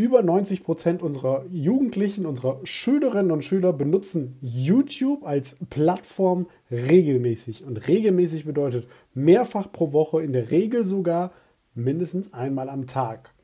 Über 90 Prozent unserer Jugendlichen, unserer Schülerinnen und Schüler benutzen YouTube als Plattform regelmäßig. Und regelmäßig bedeutet mehrfach pro Woche, in der Regel sogar mindestens einmal am Tag.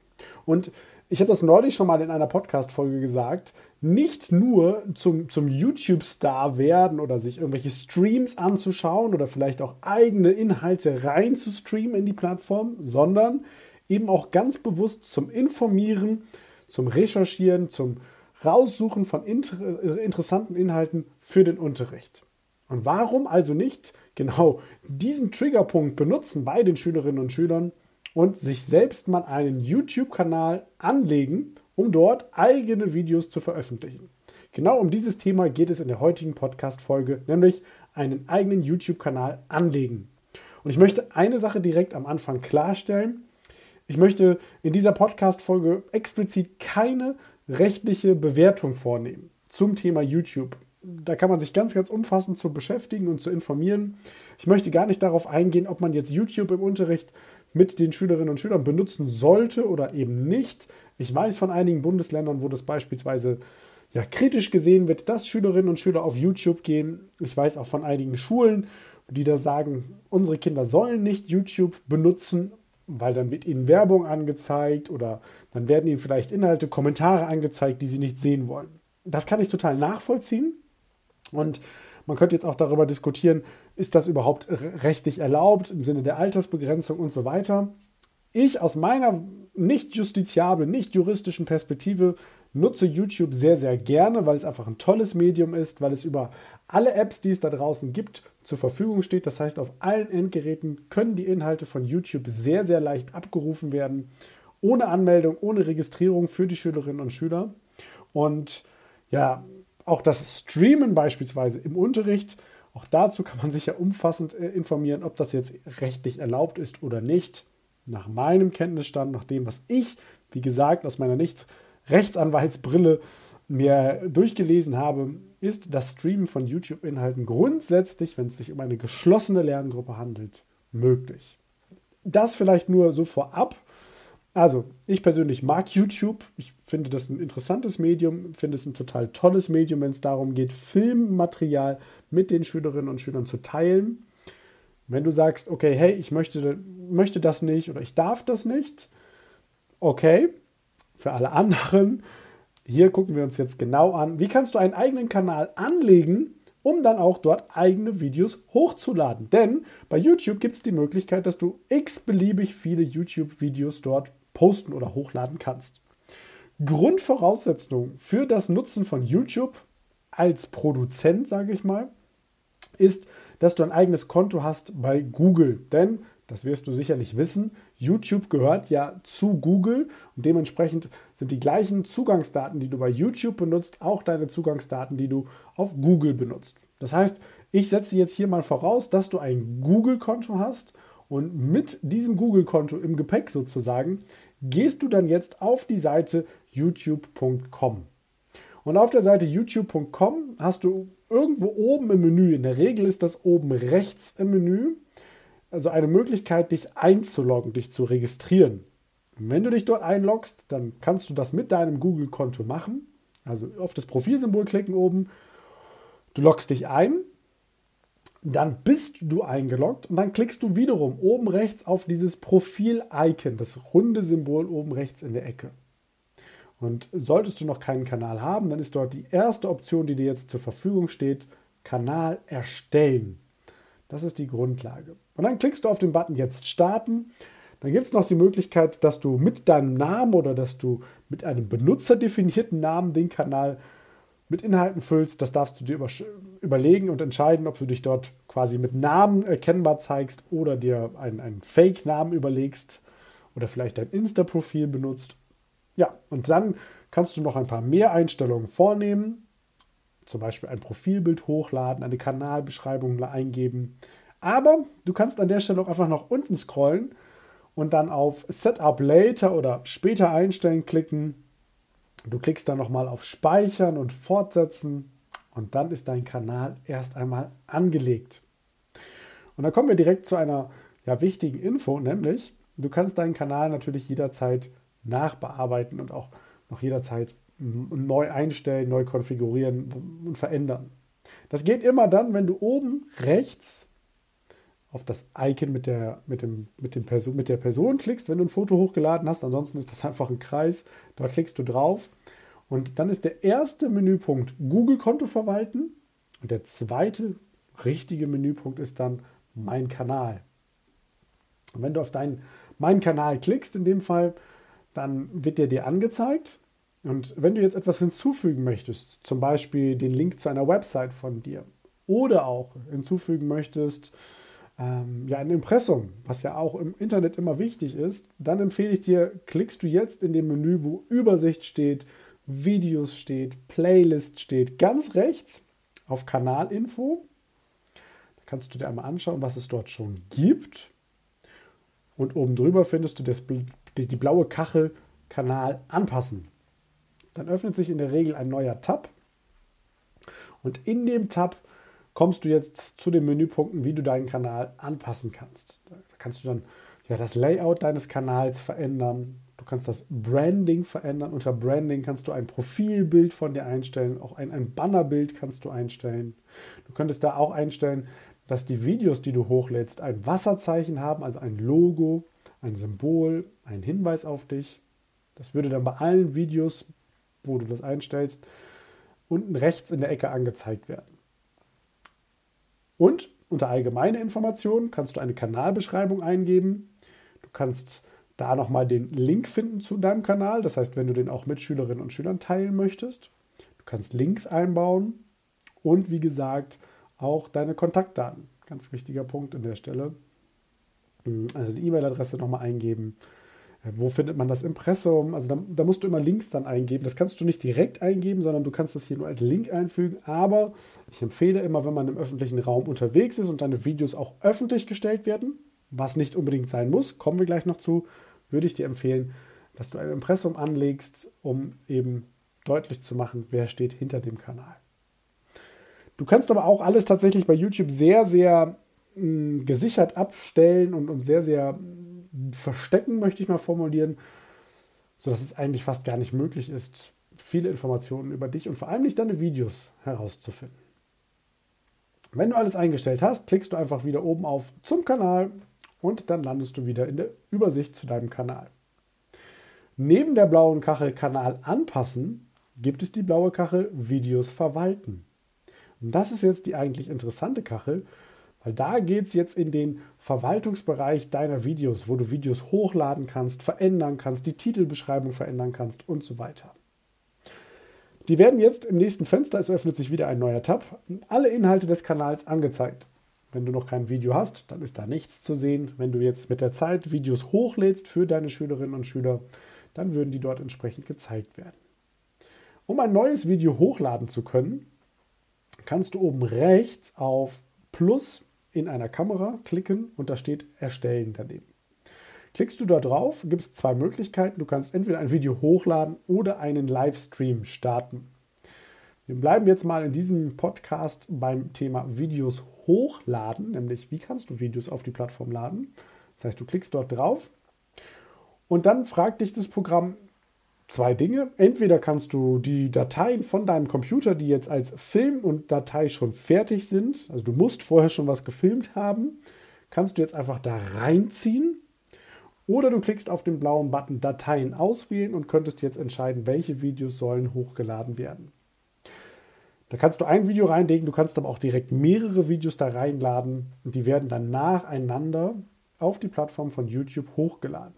Und ich habe das neulich schon mal in einer Podcast-Folge gesagt, nicht nur zum, zum YouTube-Star werden oder sich irgendwelche Streams anzuschauen oder vielleicht auch eigene Inhalte rein zu streamen in die Plattform, sondern eben auch ganz bewusst zum Informieren, zum Recherchieren, zum Raussuchen von inter äh, interessanten Inhalten für den Unterricht. Und warum also nicht genau diesen Triggerpunkt benutzen bei den Schülerinnen und Schülern und sich selbst mal einen YouTube-Kanal anlegen, um dort eigene Videos zu veröffentlichen? Genau um dieses Thema geht es in der heutigen Podcast-Folge, nämlich einen eigenen YouTube-Kanal anlegen. Und ich möchte eine Sache direkt am Anfang klarstellen. Ich möchte in dieser Podcast-Folge explizit keine rechtliche Bewertung vornehmen zum Thema YouTube. Da kann man sich ganz, ganz umfassend zu beschäftigen und zu informieren. Ich möchte gar nicht darauf eingehen, ob man jetzt YouTube im Unterricht mit den Schülerinnen und Schülern benutzen sollte oder eben nicht. Ich weiß von einigen Bundesländern, wo das beispielsweise ja, kritisch gesehen wird, dass Schülerinnen und Schüler auf YouTube gehen. Ich weiß auch von einigen Schulen, die da sagen, unsere Kinder sollen nicht YouTube benutzen weil dann wird ihnen Werbung angezeigt oder dann werden ihnen vielleicht Inhalte, Kommentare angezeigt, die sie nicht sehen wollen. Das kann ich total nachvollziehen und man könnte jetzt auch darüber diskutieren, ist das überhaupt rechtlich erlaubt im Sinne der Altersbegrenzung und so weiter. Ich aus meiner nicht justiziablen, nicht juristischen Perspektive nutze YouTube sehr, sehr gerne, weil es einfach ein tolles Medium ist, weil es über alle Apps, die es da draußen gibt, zur Verfügung steht. Das heißt, auf allen Endgeräten können die Inhalte von YouTube sehr, sehr leicht abgerufen werden, ohne Anmeldung, ohne Registrierung für die Schülerinnen und Schüler. Und ja, auch das Streamen beispielsweise im Unterricht, auch dazu kann man sich ja umfassend äh, informieren, ob das jetzt rechtlich erlaubt ist oder nicht. Nach meinem Kenntnisstand, nach dem, was ich, wie gesagt, aus meiner nicht Rechtsanwaltsbrille mir durchgelesen habe, ist das Streamen von YouTube-Inhalten grundsätzlich, wenn es sich um eine geschlossene Lerngruppe handelt, möglich. Das vielleicht nur so vorab. Also, ich persönlich mag YouTube. Ich finde das ein interessantes Medium, finde es ein total tolles Medium, wenn es darum geht, Filmmaterial mit den Schülerinnen und Schülern zu teilen. Wenn du sagst, okay, hey, ich möchte, möchte das nicht oder ich darf das nicht, okay, für alle anderen hier gucken wir uns jetzt genau an, wie kannst du einen eigenen Kanal anlegen, um dann auch dort eigene Videos hochzuladen. Denn bei YouTube gibt es die Möglichkeit, dass du x-beliebig viele YouTube-Videos dort posten oder hochladen kannst. Grundvoraussetzung für das Nutzen von YouTube als Produzent, sage ich mal, ist, dass du ein eigenes Konto hast bei Google. Denn das wirst du sicherlich wissen. YouTube gehört ja zu Google und dementsprechend sind die gleichen Zugangsdaten, die du bei YouTube benutzt, auch deine Zugangsdaten, die du auf Google benutzt. Das heißt, ich setze jetzt hier mal voraus, dass du ein Google-Konto hast und mit diesem Google-Konto im Gepäck sozusagen gehst du dann jetzt auf die Seite youtube.com. Und auf der Seite youtube.com hast du irgendwo oben im Menü, in der Regel ist das oben rechts im Menü, also eine Möglichkeit, dich einzuloggen, dich zu registrieren. Und wenn du dich dort einloggst, dann kannst du das mit deinem Google-Konto machen. Also auf das Profilsymbol klicken oben. Du loggst dich ein. Dann bist du eingeloggt und dann klickst du wiederum oben rechts auf dieses Profil-Icon, das runde Symbol oben rechts in der Ecke. Und solltest du noch keinen Kanal haben, dann ist dort die erste Option, die dir jetzt zur Verfügung steht, Kanal erstellen. Das ist die Grundlage. Und dann klickst du auf den Button jetzt starten. Dann gibt es noch die Möglichkeit, dass du mit deinem Namen oder dass du mit einem benutzerdefinierten Namen den Kanal mit Inhalten füllst. Das darfst du dir überlegen und entscheiden, ob du dich dort quasi mit Namen erkennbar zeigst oder dir einen, einen Fake-Namen überlegst oder vielleicht dein Insta-Profil benutzt. Ja, und dann kannst du noch ein paar mehr Einstellungen vornehmen. Zum Beispiel ein Profilbild hochladen, eine Kanalbeschreibung eingeben. Aber du kannst an der Stelle auch einfach nach unten scrollen und dann auf Setup Later oder später einstellen klicken. Du klickst dann nochmal auf Speichern und Fortsetzen und dann ist dein Kanal erst einmal angelegt. Und dann kommen wir direkt zu einer ja, wichtigen Info, nämlich du kannst deinen Kanal natürlich jederzeit nachbearbeiten und auch noch jederzeit neu einstellen, neu konfigurieren und verändern. Das geht immer dann, wenn du oben rechts auf das Icon mit der, mit, dem, mit, dem Person, mit der Person klickst, wenn du ein Foto hochgeladen hast. Ansonsten ist das einfach ein Kreis. Da klickst du drauf und dann ist der erste Menüpunkt Google-Konto verwalten und der zweite richtige Menüpunkt ist dann Mein Kanal. Und wenn du auf deinen Mein Kanal klickst, in dem Fall, dann wird der dir angezeigt. Und wenn du jetzt etwas hinzufügen möchtest, zum Beispiel den Link zu einer Website von dir oder auch hinzufügen möchtest, ähm, ja, ein Impressum, was ja auch im Internet immer wichtig ist, dann empfehle ich dir, klickst du jetzt in dem Menü, wo Übersicht steht, Videos steht, Playlist steht, ganz rechts auf Kanalinfo. Da kannst du dir einmal anschauen, was es dort schon gibt. Und oben drüber findest du das, die blaue Kachel Kanal anpassen. Dann öffnet sich in der Regel ein neuer Tab. Und in dem Tab kommst du jetzt zu den Menüpunkten, wie du deinen Kanal anpassen kannst. Da kannst du dann ja, das Layout deines Kanals verändern, Du kannst das Branding verändern. Unter Branding kannst du ein Profilbild von dir einstellen, auch ein, ein Bannerbild kannst du einstellen. Du könntest da auch einstellen, dass die Videos, die du hochlädst, ein Wasserzeichen haben, also ein Logo, ein Symbol, ein Hinweis auf dich. Das würde dann bei allen Videos, wo du das einstellst, unten rechts in der Ecke angezeigt werden. Und unter allgemeine Informationen kannst du eine Kanalbeschreibung eingeben. Du kannst da nochmal den Link finden zu deinem Kanal. Das heißt, wenn du den auch mit Schülerinnen und Schülern teilen möchtest, du kannst Links einbauen und wie gesagt auch deine Kontaktdaten. Ganz wichtiger Punkt an der Stelle. Also die E-Mail-Adresse nochmal eingeben. Äh, wo findet man das Impressum? Also da, da, musst du immer Links dann eingeben. Das kannst du nicht direkt eingeben, sondern du kannst das hier nur als Link einfügen. Aber ich empfehle immer, wenn man im öffentlichen Raum unterwegs ist und deine Videos auch öffentlich gestellt werden, was nicht unbedingt sein muss, kommen wir gleich noch zu, würde ich dir empfehlen, dass du ein Impressum anlegst, um eben deutlich zu machen, wer steht hinter dem Kanal. Du kannst aber auch alles tatsächlich bei YouTube sehr, sehr mh, hm, gesichert abstellen und, und sehr, sehr mh, verstecken, möchte ich mal formulieren, sodass es eigentlich fast gar nicht möglich ist, viele Informationen über dich und vor allem nicht deine Videos herauszufinden. Wenn du alles eingestellt hast, klickst du einfach wieder oben auf zum Kanal und dann landest du wieder in der Übersicht zu deinem Kanal. Neben der blauen Kachel Kanal anpassen gibt es die blaue Kachel Videos verwalten. Und das ist jetzt die eigentlich interessante Kachel, weil da geht es jetzt in den Verwaltungsbereich deiner Videos, wo du Videos hochladen kannst, verändern kannst, die Titelbeschreibung verändern kannst und so weiter. Die werden jetzt im nächsten Fenster, es öffnet sich wieder ein neuer Tab, alle Inhalte des Kanals angezeigt. Wenn du noch kein Video hast, dann ist da nichts zu sehen. Wenn du jetzt mit der Zeit Videos hochlädst für deine Schülerinnen und Schüler, dann würden die dort entsprechend gezeigt werden. Um ein neues Video hochladen zu können, kannst du oben rechts auf Plus in einer Kamera klicken und da steht Erstellen daneben. Klickst du da drauf, gibt es zwei Möglichkeiten. Du kannst entweder ein Video hochladen oder einen Livestream starten. Wir bleiben jetzt mal in diesem Podcast beim Thema Videos hochladen, nämlich wie kannst du Videos auf die Plattform laden. Das heißt, du klickst dort drauf und dann fragt dich das Programm zwei Dinge. Entweder kannst du die Dateien von deinem Computer, die jetzt als Film und Datei schon fertig sind, also du musst vorher schon was gefilmt haben, kannst du jetzt einfach da reinziehen. Oder du klickst auf den blauen Button Dateien auswählen und könntest jetzt entscheiden, welche Videos sollen hochgeladen werden. Da kannst du ein Video reinlegen, du kannst aber auch direkt mehrere Videos da reinladen und die werden dann nacheinander auf die Plattform von YouTube hochgeladen.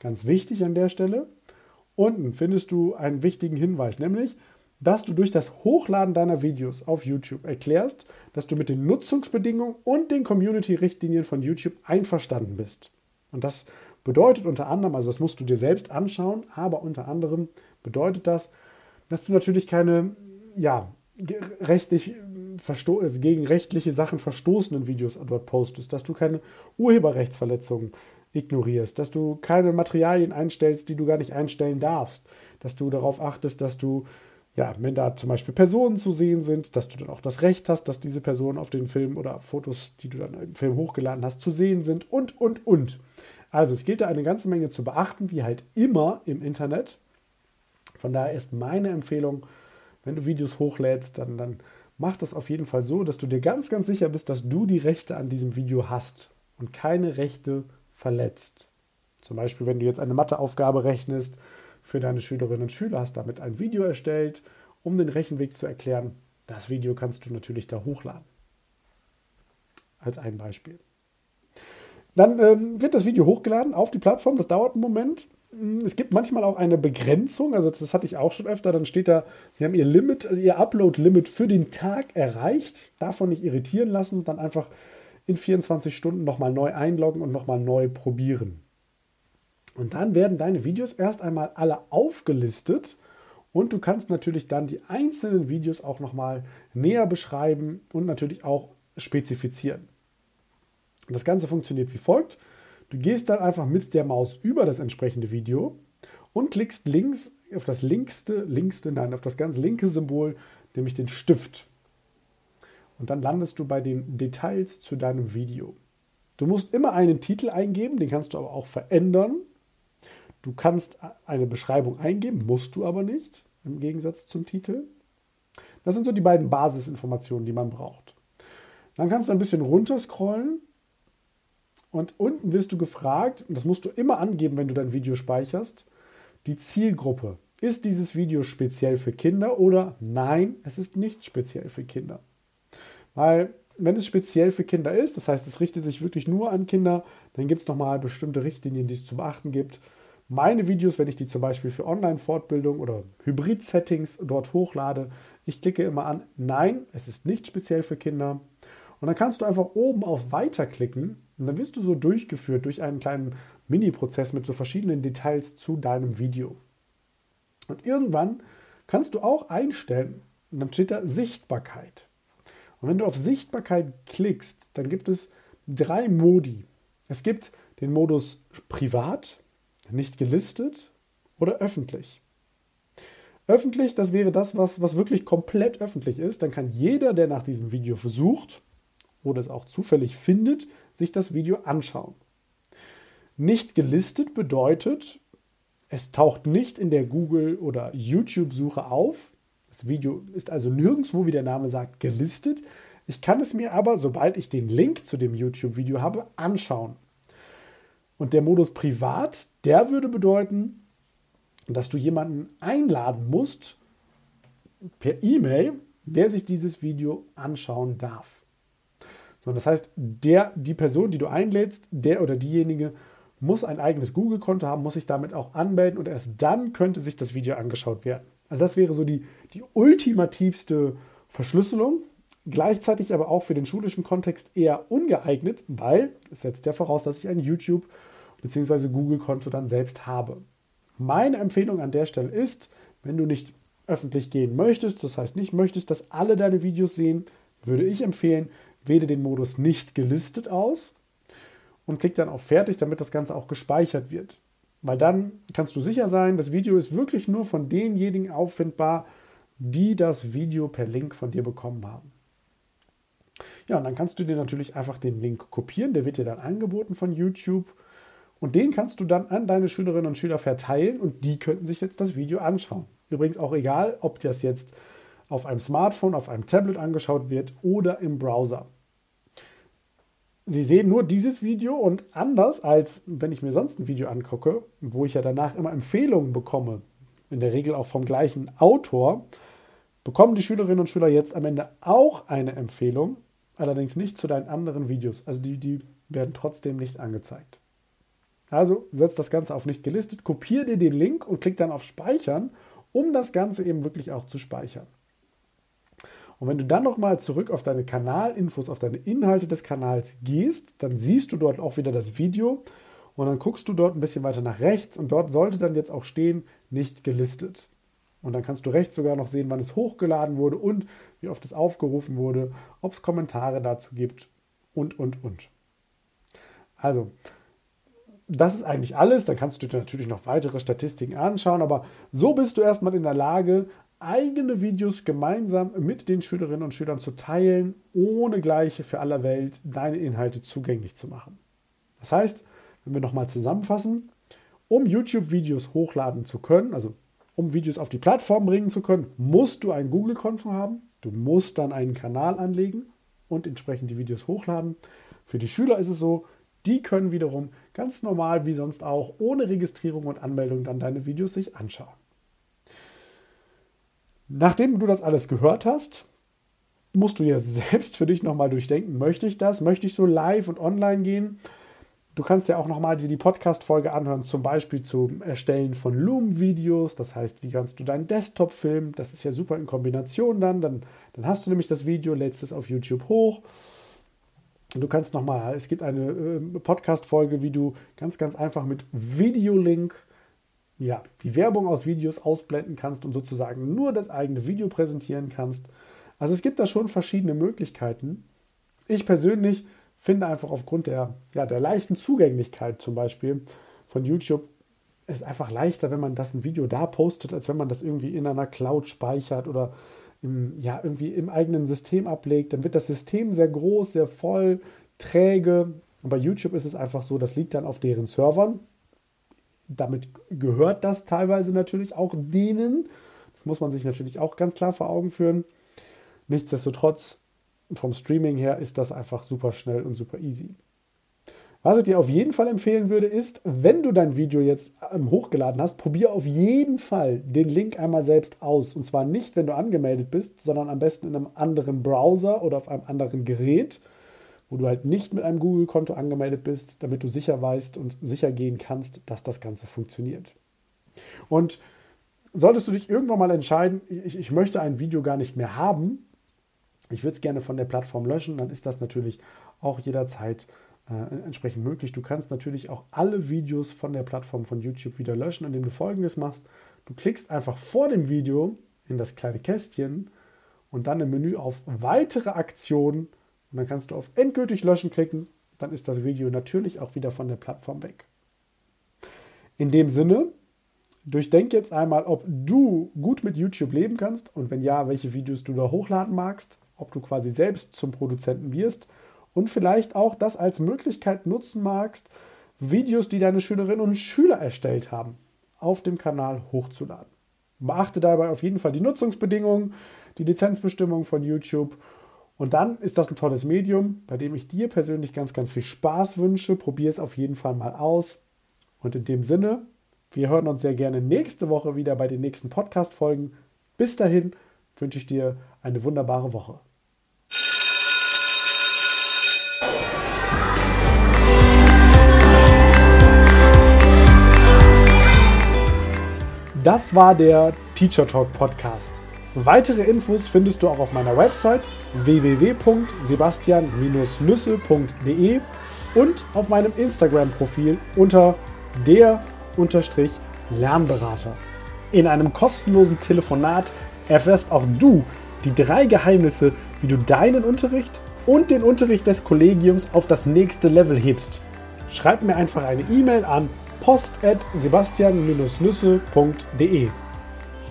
Ganz wichtig an der Stelle, unten findest du einen wichtigen Hinweis, nämlich, dass du durch das Hochladen deiner Videos auf YouTube erklärst, dass du mit den Nutzungsbedingungen und den Community-Richtlinien von YouTube einverstanden bist. Und das bedeutet unter anderem, also das musst du dir selbst anschauen, aber unter anderem bedeutet das, dass du natürlich keine ja, rechtlich also gegen rechtliche Sachen verstoßenen Videos dort postest, dass du keine Urheberrechtsverletzungen ignorierst, dass du keine Materialien einstellst, die du gar nicht einstellen darfst, dass du darauf achtest, dass du, ja, wenn da zum Beispiel Personen zu sehen sind, dass du dann auch das Recht hast, dass diese Personen auf den Film oder Fotos, die du dann im Film hochgeladen hast, zu sehen sind und, und, und. Also es gilt da eine ganze Menge zu beachten, wie halt immer im Internet. Von daher ist meine Empfehlung, wenn du Videos hochlädst, dann, dann mach das auf jeden Fall so, dass du dir ganz, ganz sicher bist, dass du die Rechte an diesem Video hast und keine Rechte verletzt. Zum Beispiel, wenn du jetzt eine Matheaufgabe rechnest für deine Schülerinnen und Schüler, hast damit ein Video erstellt, um den Rechenweg zu erklären. Das Video kannst du natürlich da hochladen. Als ein Beispiel. Dann ähm, wird das Video hochgeladen auf die Plattform. Das dauert einen Moment. Hm, es gibt manchmal auch eine Begrenzung, also das hatte ich auch schon öfter, dann steht da, Sie haben Ihr Limit, Ihr Upload-Limit für den Tag erreicht, davon nicht irritieren lassen, dann einfach in 24 Stunden nochmal neu einloggen und nochmal neu probieren. Und dann werden deine Videos erst einmal alle aufgelistet und du kannst natürlich dann die einzelnen Videos auch nochmal näher beschreiben und natürlich auch spezifizieren. Das Ganze funktioniert wie folgt. Du gehst dann einfach mit der Maus über das entsprechende Video und klickst links auf das linkste, linkste, nein, auf das ganz linke Symbol, nämlich den Stift. Und dann landest du bei den Details zu deinem Video. Du musst immer einen Titel eingeben, den kannst du aber auch verändern. Du kannst eine Beschreibung eingeben, musst du aber nicht, im Gegensatz zum Titel. Das sind so die beiden Basisinformationen, die man braucht. Dann kannst du ein bisschen runterscrollen und unten wirst du gefragt, und das musst du immer angeben, wenn du dein Video speicherst, die Zielgruppe. Ist dieses Video speziell für Kinder oder nein, es ist nicht speziell für Kinder? Weil wenn es speziell für Kinder ist, das heißt, es richtet sich wirklich nur an Kinder, dann gibt es nochmal bestimmte Richtlinien, die es zu beachten gibt. Meine Videos, wenn ich die zum Beispiel für Online-Fortbildung oder Hybrid-Settings dort hochlade, ich klicke immer an Nein, es ist nicht speziell für Kinder. Und dann kannst du einfach oben auf Weiter klicken und dann wirst du so durchgeführt durch einen kleinen Mini-Prozess mit so verschiedenen Details zu deinem Video. Und irgendwann kannst du auch einstellen, und dann steht da Sichtbarkeit. Und wenn du auf Sichtbarkeit klickst, dann gibt es drei Modi. Es gibt den Modus privat, nicht gelistet oder öffentlich. Öffentlich, das wäre das, was, was wirklich komplett öffentlich ist. Dann kann jeder, der nach diesem Video versucht oder es auch zufällig findet, sich das Video anschauen. Nicht gelistet bedeutet, es taucht nicht in der Google- oder YouTube-Suche auf. Das Video ist also nirgendwo, wie der Name sagt, gelistet. Ich kann es mir aber, sobald ich den Link zu dem YouTube-Video habe, anschauen. Und der Modus privat, der würde bedeuten, dass du jemanden einladen musst per E-Mail, der sich dieses Video anschauen darf. So, das heißt, der, die Person, die du einlädst, der oder diejenige muss ein eigenes Google-Konto haben, muss sich damit auch anmelden und erst dann könnte sich das Video angeschaut werden. Also das wäre so die, die ultimativste Verschlüsselung, gleichzeitig aber auch für den schulischen Kontext eher ungeeignet, weil es setzt ja voraus, dass ich ein YouTube- bzw. Google-Konto dann selbst habe. Meine Empfehlung an der Stelle ist, wenn du nicht öffentlich gehen möchtest, das heißt nicht möchtest, dass alle deine Videos sehen, würde ich empfehlen, wähle den Modus nicht gelistet aus und klick dann auf Fertig, damit das Ganze auch gespeichert wird. Weil dann kannst du sicher sein, das Video ist wirklich nur von denjenigen auffindbar, die das Video per Link von dir bekommen haben. Ja, und dann kannst du dir natürlich einfach den Link kopieren, der wird dir dann angeboten von YouTube und den kannst du dann an deine Schülerinnen und Schüler verteilen und die könnten sich jetzt das Video anschauen. Übrigens auch egal, ob das jetzt auf einem Smartphone, auf einem Tablet angeschaut wird oder im Browser. Sie sehen nur dieses Video und anders als wenn ich mir sonst ein Video angucke, wo ich ja danach immer Empfehlungen bekomme, in der Regel auch vom gleichen Autor, bekommen die Schülerinnen und Schüler jetzt am Ende auch eine Empfehlung, allerdings nicht zu deinen anderen Videos. Also die, die werden trotzdem nicht angezeigt. Also setz das Ganze auf nicht gelistet, kopiere dir den Link und klick dann auf Speichern, um das Ganze eben wirklich auch zu speichern. Und wenn du dann nochmal zurück auf deine Kanalinfos, auf deine Inhalte des Kanals gehst, dann siehst du dort auch wieder das Video und dann guckst du dort ein bisschen weiter nach rechts und dort sollte dann jetzt auch stehen, nicht gelistet. Und dann kannst du rechts sogar noch sehen, wann es hochgeladen wurde und wie oft es aufgerufen wurde, ob es Kommentare dazu gibt und, und, und. Also, das ist eigentlich alles. Da kannst du dir natürlich noch weitere Statistiken anschauen, aber so bist du erstmal in der Lage, eigene Videos gemeinsam mit den Schülerinnen und Schülern zu teilen, ohne gleich für aller Welt deine Inhalte zugänglich zu machen. Das heißt, wenn wir nochmal zusammenfassen, um YouTube-Videos hochladen zu können, also um Videos auf die Plattform bringen zu können, musst du ein Google-Konto haben, du musst dann einen Kanal anlegen und entsprechend die Videos hochladen. Für die Schüler ist es so, die können wiederum ganz normal wie sonst auch ohne Registrierung und Anmeldung dann deine Videos sich anschauen. Nachdem du das alles gehört hast, musst du jetzt selbst für dich nochmal durchdenken, möchte ich das? Möchte ich so live und online gehen? Du kannst ja auch nochmal dir die Podcast-Folge anhören, zum Beispiel zum Erstellen von Loom-Videos. Das heißt, wie kannst du deinen Desktop filmen? Das ist ja super in Kombination dann. Dann, dann hast du nämlich das Video, lädst es auf YouTube hoch Du kannst nochmal, es gibt eine äh, Podcast-Folge, wie du ganz, ganz einfach mit Videolink ja, die Werbung aus Videos ausblenden kannst und sozusagen nur das eigene Video präsentieren kannst. Also es gibt da schon verschiedene Möglichkeiten. Ich persönlich finde einfach aufgrund der, ja, der leichten Zugänglichkeit zum Beispiel von YouTube, ist einfach leichter, wenn man das ein Video da postet, als wenn man das irgendwie in einer Cloud speichert oder im, ja, irgendwie im eigenen System ablegt, dann wird das System sehr groß, sehr voll, träge. Und bei YouTube ist es einfach so, das liegt dann auf deren Servern. Damit gehört das teilweise natürlich auch denen. Das muss man sich natürlich auch ganz klar vor Augen führen. Nichtsdestotrotz, vom Streaming her ist das einfach super schnell und super easy. Was ich dir auf jeden Fall empfehlen würde, ist, wenn du dein Video jetzt ähm, hochgeladen hast, probier auf jeden Fall den Link einmal selbst aus. Und zwar nicht, wenn du angemeldet bist, sondern am besten in einem anderen Browser oder auf einem anderen Gerät, wo du halt nicht mit einem Google-Konto angemeldet bist, damit du sicher weißt und sicher gehen kannst, dass das Ganze funktioniert. Und solltest du dich irgendwann mal entscheiden, ich, ich möchte ein Video gar nicht mehr haben, ich würde es gerne von der Plattform löschen, dann ist das natürlich auch jederzeit äh, entsprechend möglich. Du kannst natürlich auch alle Videos von der Plattform von YouTube wieder löschen, indem du folgendes machst. Du klickst einfach vor dem Video in das kleine Kästchen und dann im Menü auf weitere Aktionen und dann kannst du auf endgültig löschen klicken. Dann ist das Video natürlich auch wieder von der Plattform weg. In dem Sinne, durchdenk jetzt einmal, ob du gut mit YouTube leben kannst und wenn ja, welche Videos du da hochladen magst, ob du quasi selbst zum Produzenten wirst und vielleicht auch das als Möglichkeit nutzen magst, Videos, die deine Schülerinnen und Schüler erstellt haben, auf dem Kanal hochzuladen. Beachte dabei auf jeden Fall die Nutzungsbedingungen, die Lizenzbestimmungen von YouTube. Und dann ist das ein tolles Medium, bei dem ich dir persönlich ganz, ganz viel Spaß wünsche. Probier es auf jeden Fall mal aus. Und in dem Sinne, wir hören uns sehr gerne nächste Woche wieder bei den nächsten Podcast-Folgen. Bis dahin wünsche ich dir eine wunderbare Woche. Das war der Teacher Talk Podcast. Weitere Infos findest du auch auf meiner Website www.sebastian-nüsse.de und auf meinem Instagram-Profil unter der-lernberater. In einem kostenlosen Telefonat erfährst auch du die drei Geheimnisse, wie du deinen Unterricht und den Unterricht des Kollegiums auf das nächste Level hebst. Schreib mir einfach eine E-Mail an post.sebastian-nüsse.de.